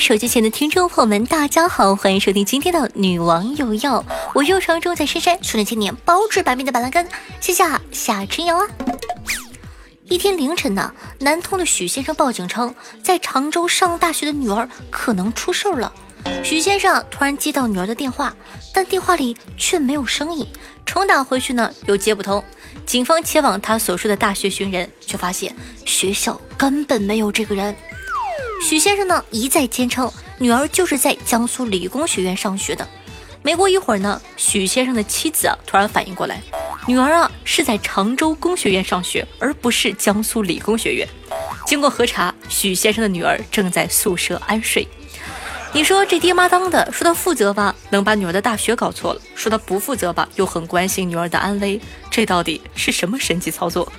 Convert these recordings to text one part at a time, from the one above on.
手机前的听众朋友们，大家好，欢迎收听今天的《女王有药》，我又常住在深山，训练千年，包治百病的板蓝根，谢谢夏春瑶啊。一天凌晨呢，南通的许先生报警称，在常州上大学的女儿可能出事儿了。许先生突然接到女儿的电话，但电话里却没有声音，重打回去呢又接不通。警方前往他所说的大学寻人，却发现学校根本没有这个人。许先生呢一再坚称女儿就是在江苏理工学院上学的。没过一会儿呢，许先生的妻子啊突然反应过来，女儿啊是在常州工学院上学，而不是江苏理工学院。经过核查，许先生的女儿正在宿舍安睡。你说这爹妈当的，说他负责吧，能把女儿的大学搞错了；说他不负责吧，又很关心女儿的安危。这到底是什么神奇操作？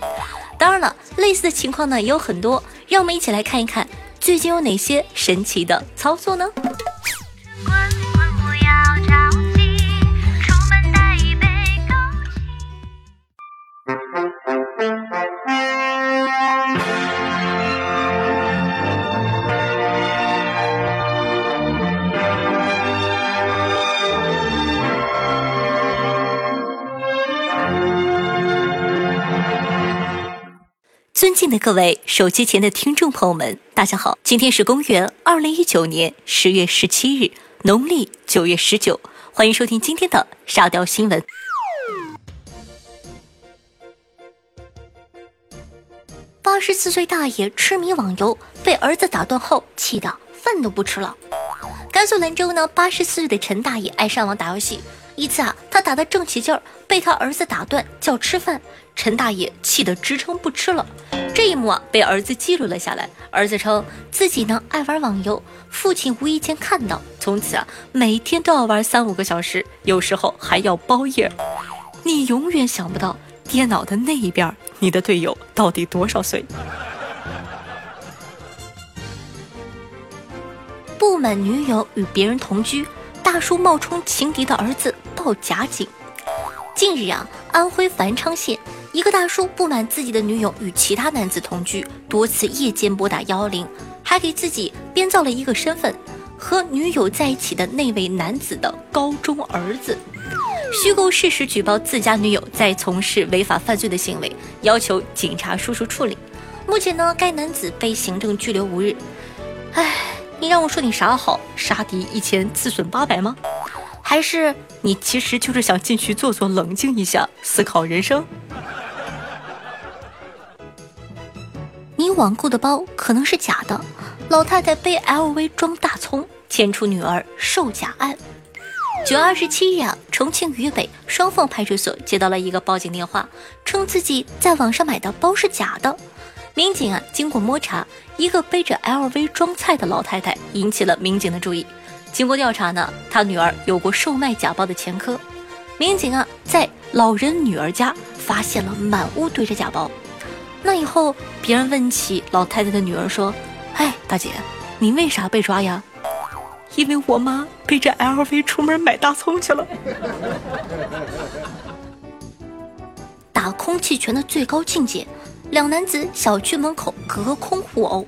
当然了，类似的情况呢也有很多，让我们一起来看一看。最近有哪些神奇的操作呢？尊敬的各位手机前的听众朋友们，大家好！今天是公元二零一九年十月十七日，农历九月十九，欢迎收听今天的沙雕新闻。八十四岁大爷痴迷网游，被儿子打断后，气得饭都不吃了。甘肃兰州呢，八十四岁的陈大爷爱上网打游戏。一次啊，他打得正起劲儿，被他儿子打断叫吃饭，陈大爷气得支撑不吃了。这一幕啊，被儿子记录了下来。儿子称自己呢爱玩网游，父亲无意间看到，从此啊每天都要玩三五个小时，有时候还要包夜。你永远想不到电脑的那一边，你的队友到底多少岁？不满女友与别人同居。大叔冒充情敌的儿子报假警。近日啊，安徽繁昌县一个大叔不满自己的女友与其他男子同居，多次夜间拨打幺幺零，还给自己编造了一个身份，和女友在一起的那位男子的高中儿子，虚构事实举报自家女友在从事违法犯罪的行为，要求警察叔叔处理。目前呢，该男子被行政拘留五日。唉。你让我说你啥好？杀敌一千，自损八百吗？还是你其实就是想进去坐坐，冷静一下，思考人生？网购的包可能是假的，老太太背 LV 装大葱，牵出女儿售假案。九月二十七日啊，重庆渝北双凤派出所接到了一个报警电话，称自己在网上买的包是假的。民警啊，经过摸查，一个背着 LV 装菜的老太太引起了民警的注意。经过调查呢，他女儿有过售卖假包的前科。民警啊，在老人女儿家发现了满屋堆着假包。那以后，别人问起老太太的女儿说：“哎，大姐，你为啥被抓呀？”因为我妈背着 LV 出门买大葱去了。打空气拳的最高境界。两男子小区门口隔空互殴。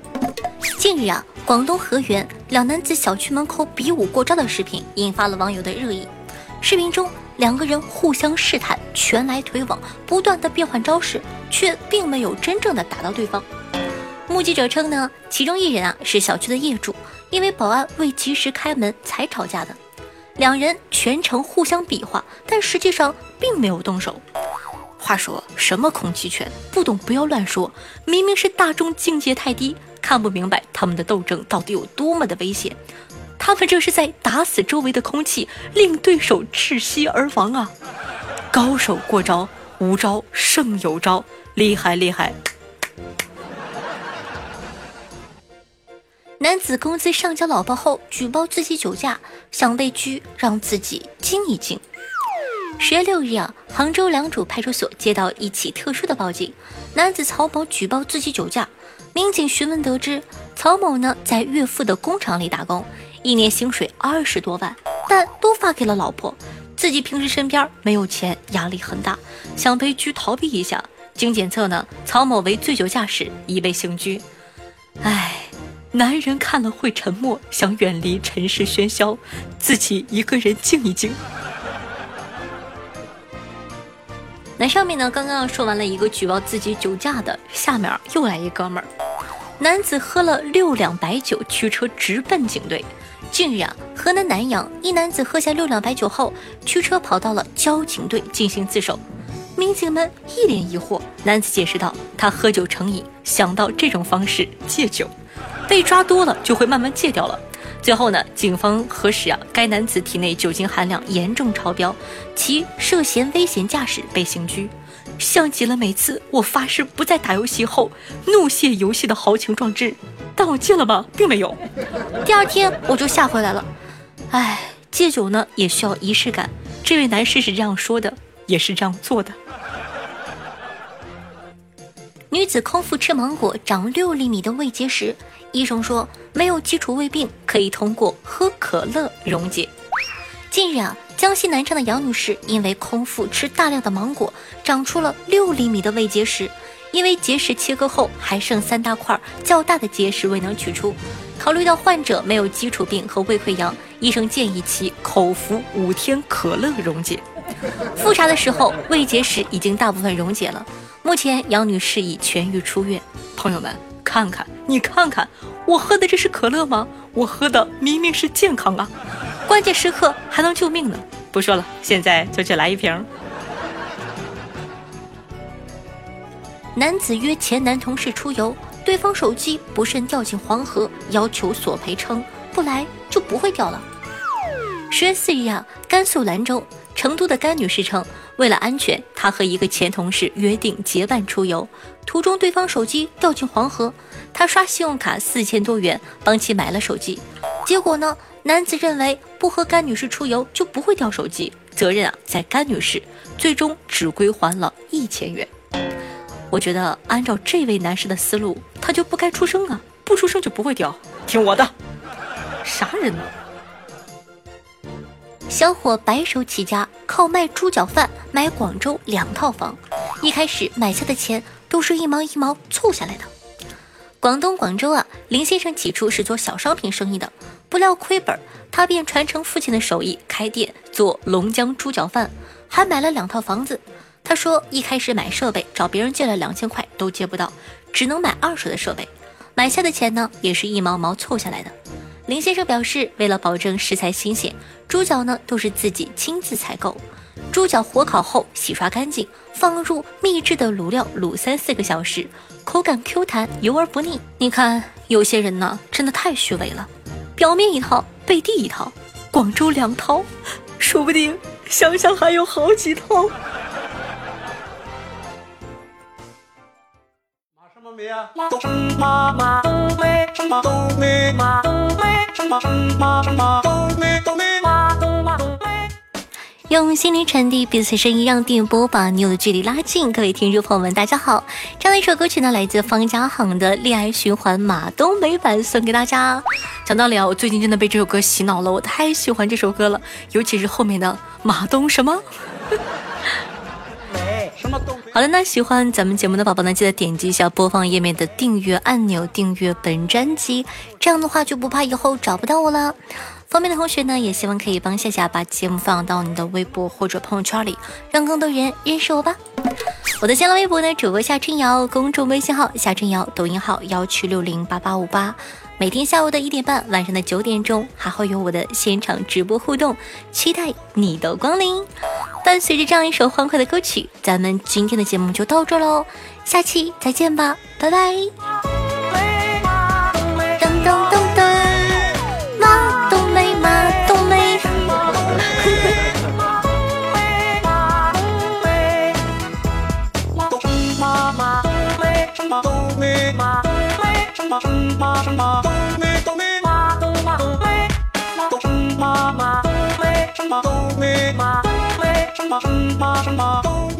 近日啊，广东河源两男子小区门口比武过招的视频引发了网友的热议。视频中，两个人互相试探，拳来腿往，不断的变换招式，却并没有真正的打到对方。目击者称呢，其中一人啊是小区的业主，因为保安未及时开门才吵架的。两人全程互相比划，但实际上并没有动手。话说什么空气拳？不懂不要乱说。明明是大众境界太低，看不明白他们的斗争到底有多么的危险。他们这是在打死周围的空气，令对手窒息而亡啊！高手过招，无招胜有招，厉害厉害！男子工资上交老婆后举报自己酒驾，想被拘，让自己静一静。十月六日啊，杭州良渚派出所接到一起特殊的报警，男子曹某举报自己酒驾。民警询问得知，曹某呢在岳父的工厂里打工，一年薪水二十多万，但都发给了老婆，自己平时身边没有钱，压力很大，想被拘逃避一下。经检测呢，曹某为醉酒驾驶，已被刑拘。唉，男人看了会沉默，想远离尘世喧嚣，自己一个人静一静。那上面呢，刚刚说完了一个举报自己酒驾的，下面又来一哥们儿，男子喝了六两白酒，驱车直奔警队。近日啊，河南南阳一男子喝下六两白酒后，驱车跑到了交警队进行自首。民警们一脸疑惑，男子解释道：“他喝酒成瘾，想到这种方式戒酒，被抓多了就会慢慢戒掉了。”最后呢，警方核实啊，该男子体内酒精含量严重超标，其涉嫌危险驾驶被刑拘。像极了每次我发誓不再打游戏后怒卸游戏的豪情壮志。但我戒了吗？并没有。第二天我就吓回来了。唉，戒酒呢也需要仪式感。这位男士是这样说的，也是这样做的。女子空腹吃芒果长六厘米的胃结石，医生说没有基础胃病，可以通过喝可乐溶解。近日啊，江西南昌的杨女士因为空腹吃大量的芒果，长出了六厘米的胃结石。因为结石切割后还剩三大块较大的结石未能取出，考虑到患者没有基础病和胃溃疡，医生建议其口服五天可乐溶解。复查的时候，胃结石已经大部分溶解了，目前杨女士已痊愈出院。朋友们，看看你看看，我喝的这是可乐吗？我喝的明明是健康啊！关键时刻还能救命呢！不说了，现在就去来一瓶。男子约前男同事出游，对方手机不慎掉进黄河，要求索赔，称不来就不会掉了。十月四日啊，甘肃兰州，成都的甘女士称，为了安全，她和一个前同事约定结伴出游，途中对方手机掉进黄河，她刷信用卡四千多元帮其买了手机，结果呢，男子认为不和甘女士出游就不会掉手机，责任啊在甘女士，最终只归还了一千元。我觉得按照这位男士的思路，他就不该出生啊！不出生就不会掉，听我的。啥人呢？小伙白手起家，靠卖猪脚饭买广州两套房。一开始买下的钱都是一毛一毛凑下来的。广东广州啊，林先生起初是做小商品生意的，不料亏本，他便传承父亲的手艺，开店做龙江猪脚饭，还买了两套房子。他说：“一开始买设备找别人借了两千块都借不到，只能买二手的设备。买下的钱呢，也是一毛毛凑下来的。”林先生表示，为了保证食材新鲜，猪脚呢都是自己亲自采购。猪脚火烤后洗刷干净，放入秘制的卤料卤三四个小时，口感 Q 弹，油而不腻。你看，有些人呢真的太虚伪了，表面一套，背地一套。广州两套，说不定想想还有好几套。用心灵传递彼此声音，让电波把你我的距离拉近。各位听众朋友们，大家好！这样的一首歌曲呢，来自方家航的《恋爱循环》马冬梅版，送给大家。讲道理啊，我最近真的被这首歌洗脑了，我太喜欢这首歌了，尤其是后面的马冬什么。好的，那喜欢咱们节目的宝宝呢，记得点击一下播放页面的订阅按钮，订阅本专辑，这样的话就不怕以后找不到我了。方便的同学呢，也希望可以帮夏夏把节目放到你的微博或者朋友圈里，让更多人认识我吧。我的新浪微博呢，主播夏春瑶，公众微信号夏春瑶，抖音号幺七六零八八五八。每天下午的一点半，晚上的九点钟，还会有我的现场直播互动，期待你的光临。伴随着这样一首欢快的歌曲，咱们今天的节目就到这喽，下期再见吧，拜拜。马冬梅，马冬